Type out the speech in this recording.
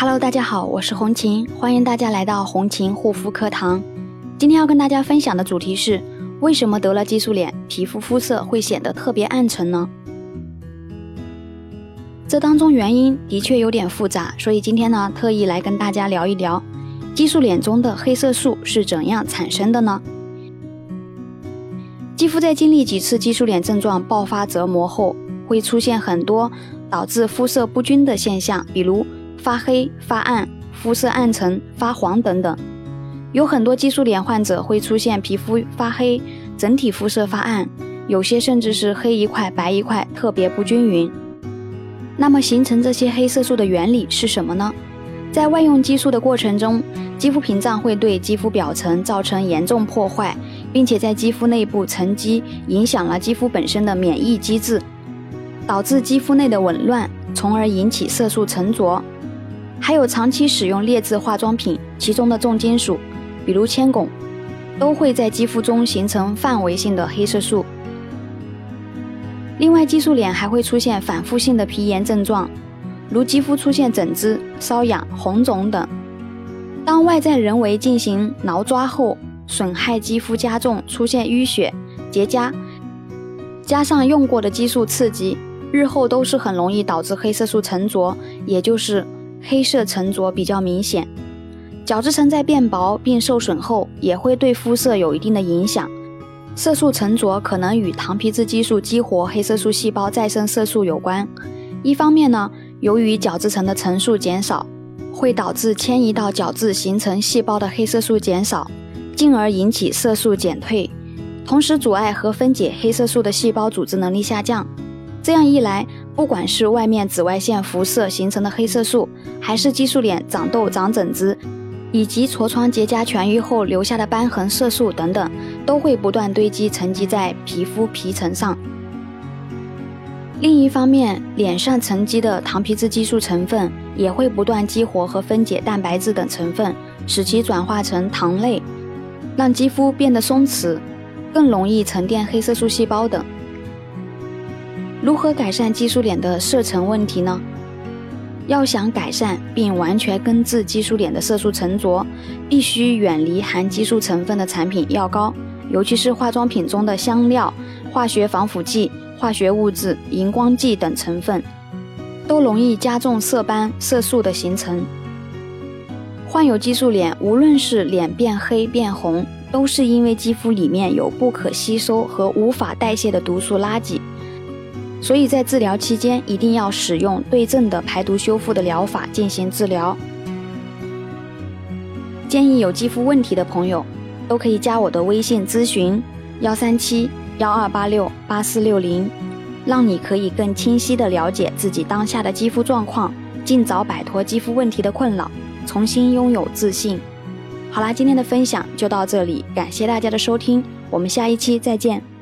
Hello，大家好，我是红琴，欢迎大家来到红琴护肤课堂。今天要跟大家分享的主题是：为什么得了激素脸，皮肤肤色会显得特别暗沉呢？这当中原因的确有点复杂，所以今天呢，特意来跟大家聊一聊激素脸中的黑色素是怎样产生的呢？肌肤在经历几次激素脸症状爆发折磨后，会出现很多导致肤色不均的现象，比如发黑、发暗、肤色暗沉、发黄等等。有很多激素脸患者会出现皮肤发黑、整体肤色发暗，有些甚至是黑一块白一块，特别不均匀。那么形成这些黑色素的原理是什么呢？在外用激素的过程中，肌肤屏障会对肌肤表层造成严重破坏，并且在肌肤内部沉积，影响了肌肤本身的免疫机制，导致肌肤内的紊乱，从而引起色素沉着。还有长期使用劣质化妆品，其中的重金属，比如铅汞，都会在肌肤中形成范围性的黑色素。另外，激素脸还会出现反复性的皮炎症状，如肌肤出现疹子、瘙痒、红肿等。当外在人为进行挠抓后，损害肌肤加重，出现淤血、结痂，加上用过的激素刺激，日后都是很容易导致黑色素沉着，也就是黑色沉着比较明显。角质层在变薄并受损后，也会对肤色有一定的影响。色素沉着可能与糖皮质激素激活黑色素细胞再生色素有关。一方面呢，由于角质层的层数减少，会导致迁移到角质形成细胞的黑色素减少，进而引起色素减退，同时阻碍和分解黑色素的细胞组织能力下降。这样一来，不管是外面紫外线辐射形成的黑色素，还是激素脸长痘、长疹子。以及痤疮结痂痊愈后留下的瘢痕、色素等等，都会不断堆积沉积在皮肤皮层上。另一方面，脸上沉积的糖皮质激素成分也会不断激活和分解蛋白质等成分，使其转化成糖类，让肌肤变得松弛，更容易沉淀黑色素细胞等。如何改善激素脸的色沉问题呢？要想改善并完全根治激素脸的色素沉着，必须远离含激素成分的产品、药膏，尤其是化妆品中的香料、化学防腐剂、化学物质、荧光剂等成分，都容易加重色斑、色素的形成。患有激素脸，无论是脸变黑变红，都是因为肌肤里面有不可吸收和无法代谢的毒素垃圾。所以在治疗期间，一定要使用对症的排毒修复的疗法进行治疗。建议有肌肤问题的朋友，都可以加我的微信咨询：幺三七幺二八六八四六零，让你可以更清晰的了解自己当下的肌肤状况，尽早摆脱肌肤问题的困扰，重新拥有自信。好啦，今天的分享就到这里，感谢大家的收听，我们下一期再见。